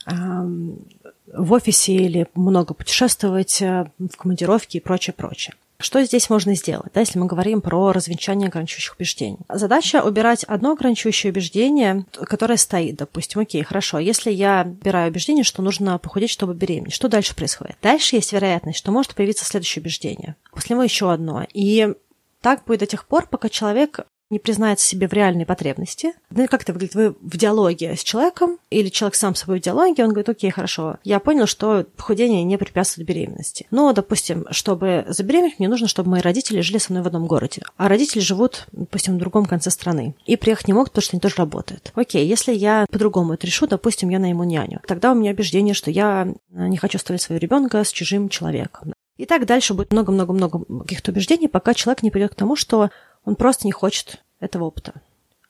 в офисе или много путешествовать э, в командировке и прочее, прочее. Что здесь можно сделать, да, если мы говорим про развенчание ограничивающих убеждений? Задача убирать одно ограничивающее убеждение, которое стоит, допустим, окей, хорошо, если я убираю убеждение, что нужно похудеть, чтобы беременеть, что дальше происходит? Дальше есть вероятность, что может появиться следующее убеждение, после него еще одно. И так будет до тех пор, пока человек не признается себе в реальной потребности. Ну, как это выглядит? Вы в диалоге с человеком, или человек сам с собой в диалоге, он говорит, окей, хорошо, я понял, что похудение не препятствует беременности. Но, допустим, чтобы забеременеть, мне нужно, чтобы мои родители жили со мной в одном городе. А родители живут, допустим, в другом конце страны. И приехать не могут, потому что они тоже работают. Окей, если я по-другому это решу, допустим, я найму няню. Тогда у меня убеждение, что я не хочу оставлять своего ребенка с чужим человеком. И так дальше будет много-много-много каких-то убеждений, пока человек не придет к тому, что он просто не хочет этого опыта.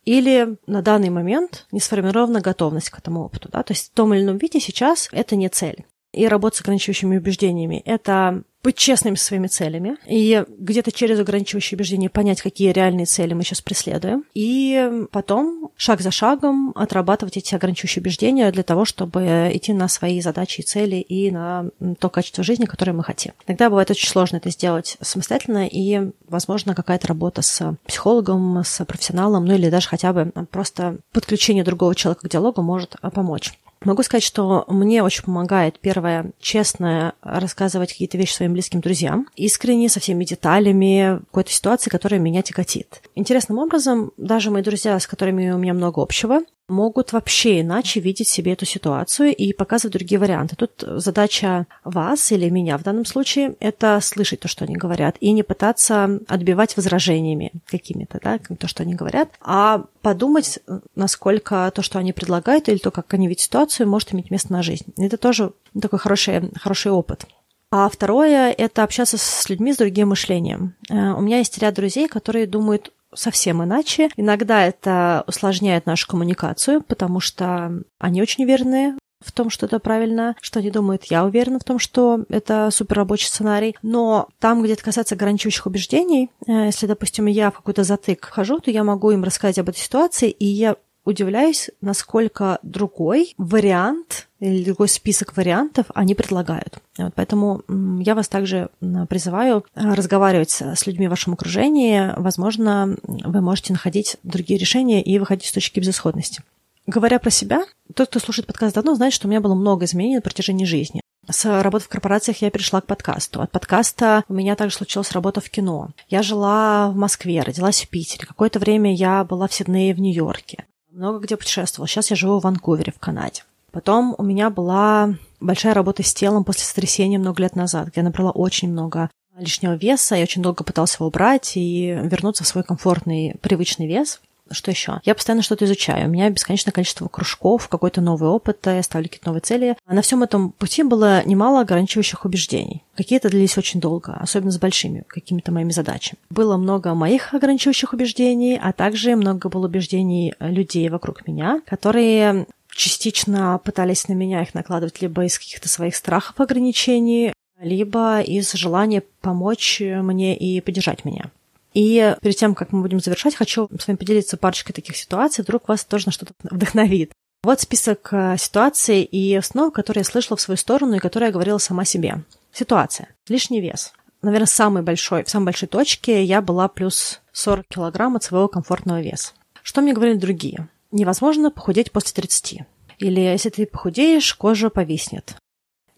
Или на данный момент не сформирована готовность к этому опыту. Да? То есть в том или ином виде сейчас это не цель. И работа с ограничивающими убеждениями – это быть честными со своими целями и где-то через ограничивающие убеждения понять, какие реальные цели мы сейчас преследуем, и потом шаг за шагом отрабатывать эти ограничивающие убеждения для того, чтобы идти на свои задачи и цели и на то качество жизни, которое мы хотим. Иногда бывает очень сложно это сделать самостоятельно, и, возможно, какая-то работа с психологом, с профессионалом, ну или даже хотя бы просто подключение другого человека к диалогу может помочь. Могу сказать, что мне очень помогает, первое, честно рассказывать какие-то вещи своим близким друзьям, искренне, со всеми деталями какой-то ситуации, которая меня тяготит. Интересным образом, даже мои друзья, с которыми у меня много общего, могут вообще иначе видеть себе эту ситуацию и показывать другие варианты. Тут задача вас или меня в данном случае – это слышать то, что они говорят, и не пытаться отбивать возражениями какими-то, да, то, что они говорят, а подумать, насколько то, что они предлагают, или то, как они видят ситуацию, может иметь место на жизнь. Это тоже такой хороший, хороший опыт. А второе – это общаться с людьми с другим мышлением. Э, у меня есть ряд друзей, которые думают совсем иначе. Иногда это усложняет нашу коммуникацию, потому что они очень уверены в том, что это правильно, что они думают. Я уверена в том, что это супер рабочий сценарий. Но там, где это касается ограничивающих убеждений, э, если, допустим, я в какой-то затык хожу, то я могу им рассказать об этой ситуации, и я удивляюсь, насколько другой вариант или другой список вариантов они предлагают. Вот, поэтому я вас также призываю э, разговаривать с людьми в вашем окружении. Возможно, вы можете находить другие решения и выходить с точки безысходности. Говоря про себя, тот, кто слушает подкаст давно, знает, что у меня было много изменений на протяжении жизни. С работы в корпорациях я перешла к подкасту. От подкаста у меня также случилась работа в кино. Я жила в Москве, родилась в Питере. Какое-то время я была в Сиднее в Нью-Йорке. Много где путешествовала. Сейчас я живу в Ванкувере, в Канаде. Потом у меня была большая работа с телом после сотрясения много лет назад, где я набрала очень много лишнего веса, я очень долго пыталась его убрать и вернуться в свой комфортный, привычный вес. Что еще? Я постоянно что-то изучаю. У меня бесконечное количество кружков, какой-то новый опыт, я ставлю какие-то новые цели. А на всем этом пути было немало ограничивающих убеждений. Какие-то длились очень долго, особенно с большими какими-то моими задачами. Было много моих ограничивающих убеждений, а также много было убеждений людей вокруг меня, которые частично пытались на меня их накладывать либо из каких-то своих страхов ограничений, либо из желания помочь мне и поддержать меня. И перед тем, как мы будем завершать, хочу с вами поделиться парочкой таких ситуаций, вдруг вас тоже на что-то вдохновит. Вот список э, ситуаций и снов, которые я слышала в свою сторону и которые я говорила сама себе. Ситуация. Лишний вес. Наверное, самый большой, в самой большой точке я была плюс 40 килограмм от своего комфортного веса. Что мне говорили другие? Невозможно похудеть после 30. Или если ты похудеешь, кожа повиснет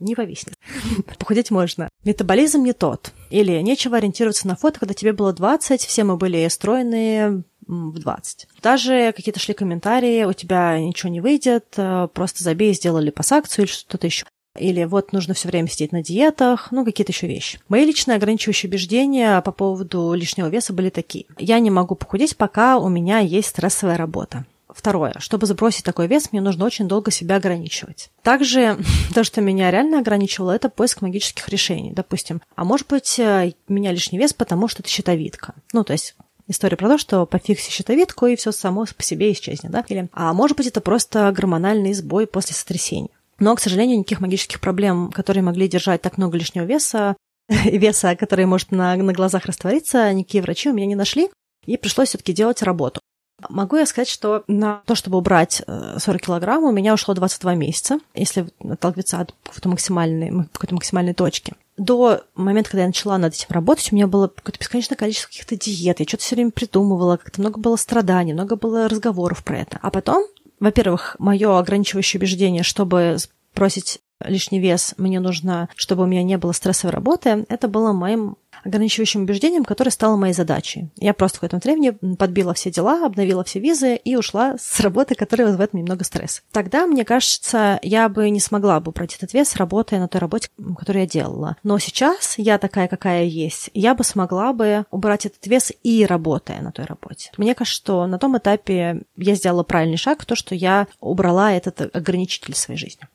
не повиснет. Похудеть можно. Метаболизм не тот. Или нечего ориентироваться на фото, когда тебе было 20, все мы были стройные в 20. Даже какие-то шли комментарии, у тебя ничего не выйдет, э, просто забей, сделали пассакцию или что-то еще. Или вот нужно все время сидеть на диетах, ну, какие-то еще вещи. Мои личные ограничивающие убеждения по поводу лишнего веса были такие. Я не могу похудеть, пока у меня есть стрессовая работа. Второе. Чтобы сбросить такой вес, мне нужно очень долго себя ограничивать. Также то, что меня реально ограничивало, это поиск магических решений. Допустим, а может быть, э, меня лишний вес, потому что это щитовидка. Ну, то есть история про то, что пофикси щитовидку, и все само по себе исчезнет, да? Или, а может быть, это просто гормональный сбой после сотрясения. Но, к сожалению, никаких магических проблем, которые могли держать так много лишнего веса, веса, который может на, на глазах раствориться, никакие врачи у меня не нашли. И пришлось все-таки делать работу. Могу я сказать, что на то, чтобы убрать 40 э, килограмм, у меня ушло 22 месяца, если отталкиваться от какой-то максимальной, какой-то максимальной точки. До момента, когда я начала над этим работать, у меня было какое-то бесконечное количество каких-то диет. Я что-то все время придумывала, как-то много было страданий, много было разговоров про это. А потом, во-первых, мое ограничивающее убеждение, чтобы бросить лишний вес, мне нужно, чтобы у меня не было стрессовой работы, это было моим ограничивающим убеждением, которое стало моей задачей. Я просто в времени подбила все дела, обновила все визы и ушла с работы, которая вызывает мне много стресса. Тогда, мне кажется, я бы не смогла бы пройти этот вес, работая на той работе, которую я делала. Но сейчас я такая, какая есть, я бы смогла бы убрать этот вес и работая на той работе. Мне кажется, что на том этапе я сделала правильный шаг, то, что я убрала этот ограничитель своей жизни.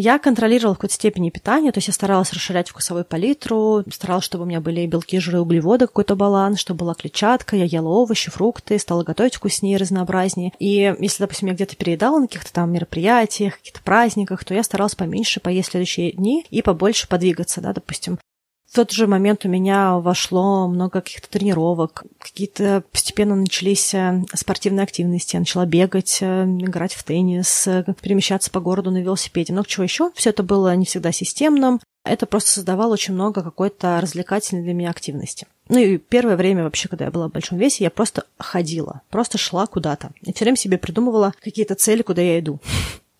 Я контролировала в какой-то степени питание, то есть я старалась расширять вкусовую палитру, старалась, чтобы у меня были белки, жиры, углеводы, какой-то баланс, чтобы была клетчатка, я ела овощи, фрукты, стала готовить вкуснее, разнообразнее. И если, допустим, я где-то переедала на каких-то там мероприятиях, каких-то праздниках, то я старалась поменьше поесть в следующие дни и побольше подвигаться, да, допустим, в тот же момент у меня вошло много каких-то тренировок, какие-то постепенно начались э, спортивные активности. Я начала бегать, э, играть в теннис, э, перемещаться по городу на велосипеде, много чего еще. Все это было не всегда системным. Это просто создавало очень много какой-то развлекательной для меня активности. Ну и первое время вообще, когда я была в большом весе, я просто ходила, просто шла куда-то. И все время себе придумывала какие-то цели, куда я иду.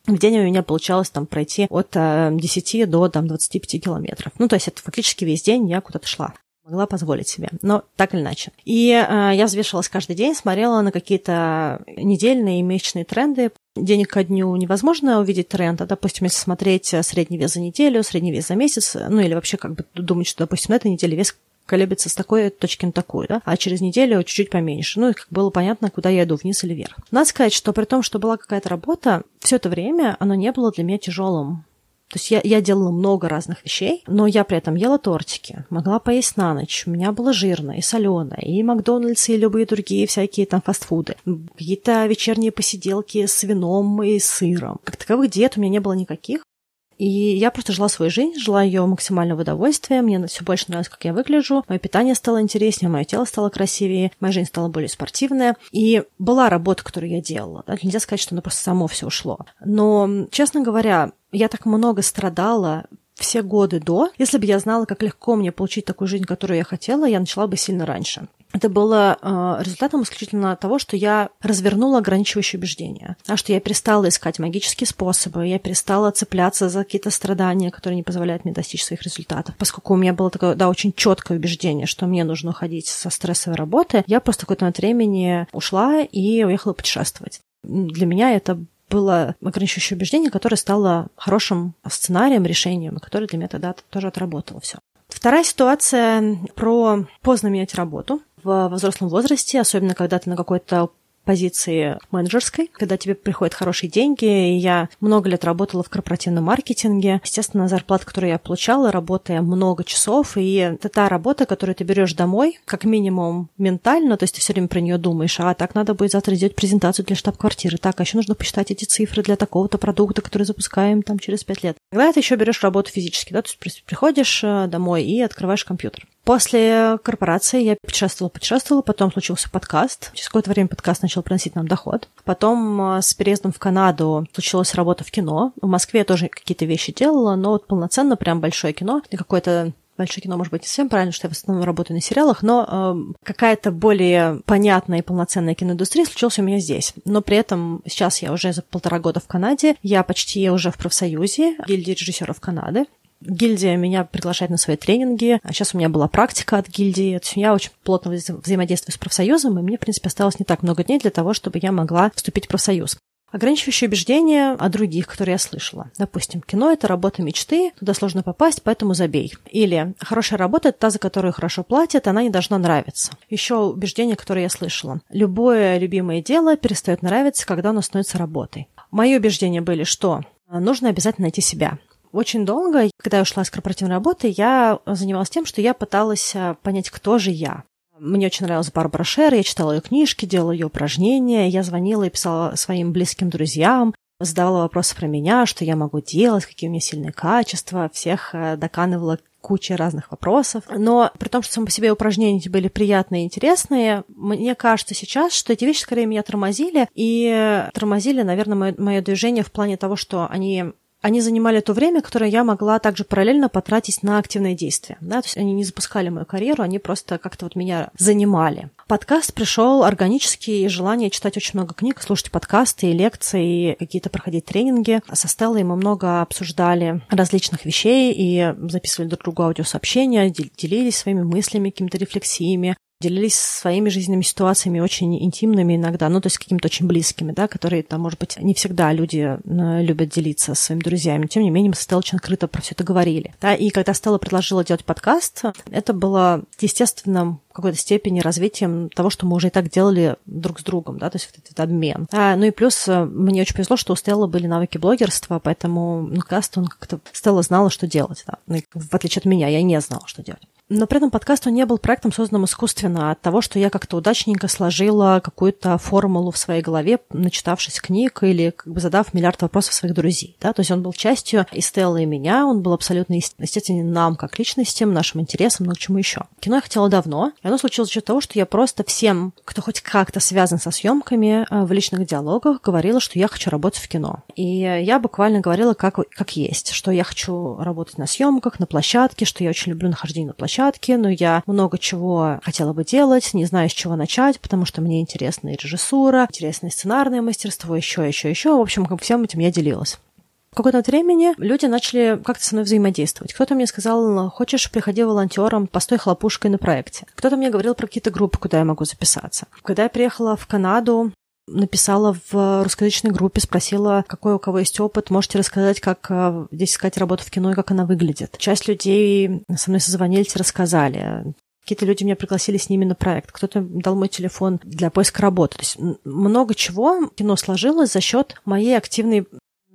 В день у меня получалось там пройти от 10 э, до там, 25 километров. Ну, то есть это фактически весь день я куда-то шла могла позволить себе, но так или иначе. И э, я взвешивалась каждый день, смотрела на какие-то недельные и месячные тренды. День ко дню невозможно увидеть тренд, а, допустим, если смотреть э, средний вес за неделю, средний вес за месяц, ну или вообще как бы думать, что, допустим, на этой неделе вес колеблется с такой точки на такую, да, а через неделю чуть-чуть поменьше. Ну, и как было понятно, куда я иду, вниз или вверх. Надо сказать, что при том, что была какая-то работа, все это время оно не было для меня тяжелым. То есть я, я делала много разных вещей, но я при этом ела тортики, могла поесть на ночь, у меня было жирно и соленое, и Макдональдс, и любые другие всякие там фастфуды, какие-то вечерние посиделки с вином и сыром. Как таковых диет у меня не было никаких. И я просто жила свою жизнь, жила ее максимально в удовольствие. Мне все больше нравилось, как я выгляжу. Мое питание стало интереснее, мое тело стало красивее, моя жизнь стала более спортивная. И была работа, которую я делала. Да? Нельзя сказать, что она просто само все ушло. Но, честно говоря, я так много страдала все годы до. Если бы я знала, как легко мне получить такую жизнь, которую я хотела, я начала бы сильно раньше. Это было э, результатом исключительно того, что я развернула ограничивающие убеждения, а что я перестала искать магические способы, я перестала цепляться за какие-то страдания, которые не позволяют мне достичь своих результатов. Поскольку у меня было такое, да, очень четкое убеждение, что мне нужно уходить со стрессовой работы, я просто какое-то времени ушла и уехала путешествовать. Для меня это было ограничивающее убеждение, которое стало хорошим сценарием, решением, которое для меня тогда тоже отработало все. Вторая ситуация про поздно менять работу в взрослом возрасте, особенно когда ты на какой-то позиции менеджерской, когда тебе приходят хорошие деньги. Я много лет работала в корпоративном маркетинге. Естественно, зарплата, которую я получала, работая много часов, и это та работа, которую ты берешь домой, как минимум ментально, то есть ты все время про нее думаешь, а так надо будет завтра сделать презентацию для штаб-квартиры, так, а еще нужно посчитать эти цифры для такого-то продукта, который запускаем там через пять лет. Когда ты еще берешь работу физически, да, то есть приходишь э, домой и открываешь компьютер. После корпорации я путешествовала, путешествовала, потом случился подкаст. Через какое-то время подкаст начал приносить нам доход. Потом а, с переездом в Канаду случилась работа в кино. В Москве я тоже какие-то вещи делала, но вот полноценно прям большое кино. Какое-то большое кино, может быть, не совсем правильно, что я в основном работаю на сериалах, но э, какая-то более понятная и полноценная киноиндустрия случилась у меня здесь. Но при этом сейчас я уже за полтора года в Канаде, я почти уже в профсоюзе гильдии режиссеров Канады. Гильдия меня приглашает на свои тренинги. А сейчас у меня была практика от гильдии. Я очень плотно вза- взаимодействую с профсоюзом, и мне, в принципе, осталось не так много дней для того, чтобы я могла вступить в профсоюз. Ограничивающие убеждения о других, которые я слышала. Допустим, кино — это работа мечты, туда сложно попасть, поэтому забей. Или хорошая работа — это та, за которую хорошо платят, она не должна нравиться. Еще убеждение, которое я слышала. Любое любимое дело перестает нравиться, когда оно становится работой. Мои убеждения были, что нужно обязательно найти себя. Очень долго, когда я ушла из корпоративной работы, я занималась тем, что я пыталась э, понять, кто же я. Мне очень нравилась Барбара Шер, я читала ее книжки, делала ее упражнения, я звонила и писала своим близким друзьям, задавала вопросы про меня, что я могу делать, какие у меня сильные качества, всех э, доканывала куча разных вопросов. Но при том, что само по себе упражнения были приятные и интересные, мне кажется сейчас, что эти вещи скорее меня тормозили, и тормозили, наверное, мое, мое движение в плане того, что они они занимали то время, которое я могла также параллельно потратить на активные действия. Да? То есть они не запускали мою карьеру, они просто как-то вот меня занимали. Подкаст пришел органически, и желание читать очень много книг, слушать подкасты и лекции, и какие-то проходить тренинги. Со Стеллой мы много обсуждали различных вещей и записывали друг другу аудиосообщения, делились своими мыслями, какими-то рефлексиями, делились своими жизненными ситуациями очень интимными иногда, ну, то есть какими-то очень близкими, да, которые там, может быть, не всегда люди э, любят делиться со своими друзьями. Тем не менее, мы с Стеллой очень открыто про все это говорили. Да, и когда Стелла предложила делать подкаст, это было естественным в какой-то степени развитием того, что мы уже и так делали друг с другом, да, то есть вот этот обмен. А, ну и плюс э, мне очень повезло, что у Стеллы были навыки блогерства, поэтому ну, каст, он как-то... Стелла знала, что делать, да. Ну, в отличие от меня, я не знала, что делать. Но при этом подкаст он не был проектом, созданным искусственно, от того, что я как-то удачненько сложила какую-то формулу в своей голове, начитавшись книг или как бы задав миллиард вопросов своих друзей. Да? То есть он был частью и Стеллы, и меня, он был абсолютно естественен нам, как личностям, нашим интересам, много чему еще. Кино я хотела давно, и оно случилось за счет того, что я просто всем, кто хоть как-то связан со съемками, э, в личных диалогах говорила, что я хочу работать в кино. И я буквально говорила, как, как есть, что я хочу работать на съемках, на площадке, что я очень люблю нахождение на площадке, площадке, но я много чего хотела бы делать, не знаю, с чего начать, потому что мне интересна и режиссура, интересно сценарное мастерство, еще, еще, еще. В общем, всем этим я делилась. В какое-то времени люди начали как-то со мной взаимодействовать. Кто-то мне сказал, хочешь, приходи волонтером, постой хлопушкой на проекте. Кто-то мне говорил про какие-то группы, куда я могу записаться. Когда я приехала в Канаду, написала в русскоязычной группе, спросила, какой у кого есть опыт, можете рассказать, как э, здесь искать работу в кино и как она выглядит. Часть людей со мной созвонились рассказали. Какие-то люди меня пригласили с ними на проект, кто-то дал мой телефон для поиска работы. То есть много чего кино сложилось за счет моей активной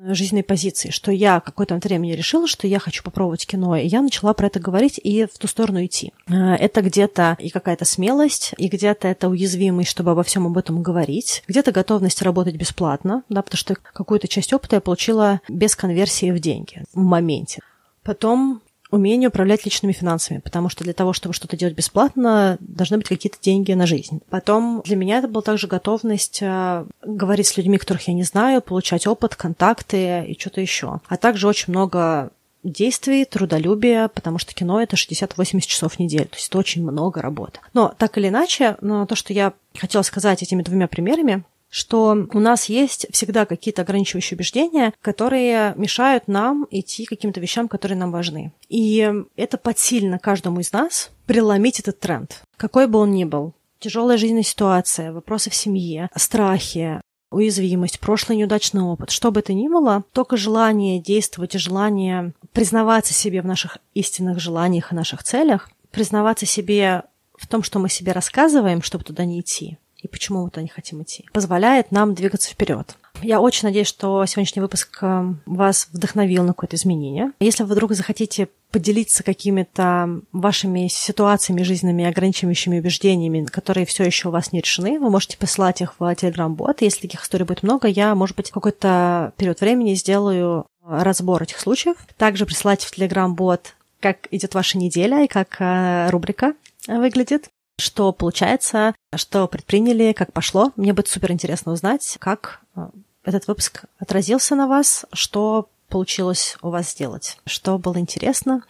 жизненной позиции, что я какое-то время решила, что я хочу попробовать кино, и я начала про это говорить и в ту сторону идти. Э, это где-то и какая-то смелость, и где-то это уязвимость, чтобы обо всем об этом говорить, где-то готовность работать бесплатно, да, потому что какую-то часть опыта я получила без конверсии в деньги в моменте. Потом умение управлять личными финансами, потому что для того, чтобы что-то делать бесплатно, должны быть какие-то деньги на жизнь. Потом для меня это была также готовность э, говорить с людьми, которых я не знаю, получать опыт, контакты и что-то еще. А также очень много действий, трудолюбия, потому что кино это 60-80 часов в неделю, то есть это очень много работы. Но так или иначе, но то, что я хотела сказать этими двумя примерами, что у нас есть всегда какие-то ограничивающие убеждения, которые мешают нам идти к каким-то вещам, которые нам важны. И это подсильно каждому из нас преломить этот тренд, какой бы он ни был. Тяжелая жизненная ситуация, вопросы в семье, страхи, уязвимость, прошлый неудачный опыт, что бы это ни было, только желание действовать и желание признаваться себе в наших истинных желаниях и наших целях, признаваться себе в том, что мы себе рассказываем, чтобы туда не идти, и почему мы туда не хотим идти, позволяет нам двигаться вперед. Я очень надеюсь, что сегодняшний выпуск э, вас вдохновил на какое-то изменение. Если вы вдруг захотите поделиться какими-то вашими ситуациями жизненными, ограничивающими убеждениями, которые все еще у вас не решены, вы можете послать их в Telegram-бот. Если таких историй будет много, я, может быть, какой-то период времени сделаю разбор этих случаев. Также присылайте в Telegram-бот, как идет ваша неделя и как э, рубрика выглядит что получается, что предприняли, как пошло. Мне будет супер интересно узнать, как э, этот выпуск отразился на вас, что получилось у вас сделать, что было интересно.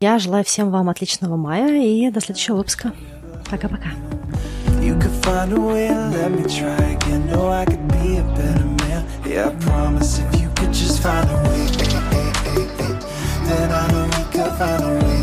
Я желаю всем вам отличного мая и до следующего выпуска. Пока-пока. Then I know we could find a way.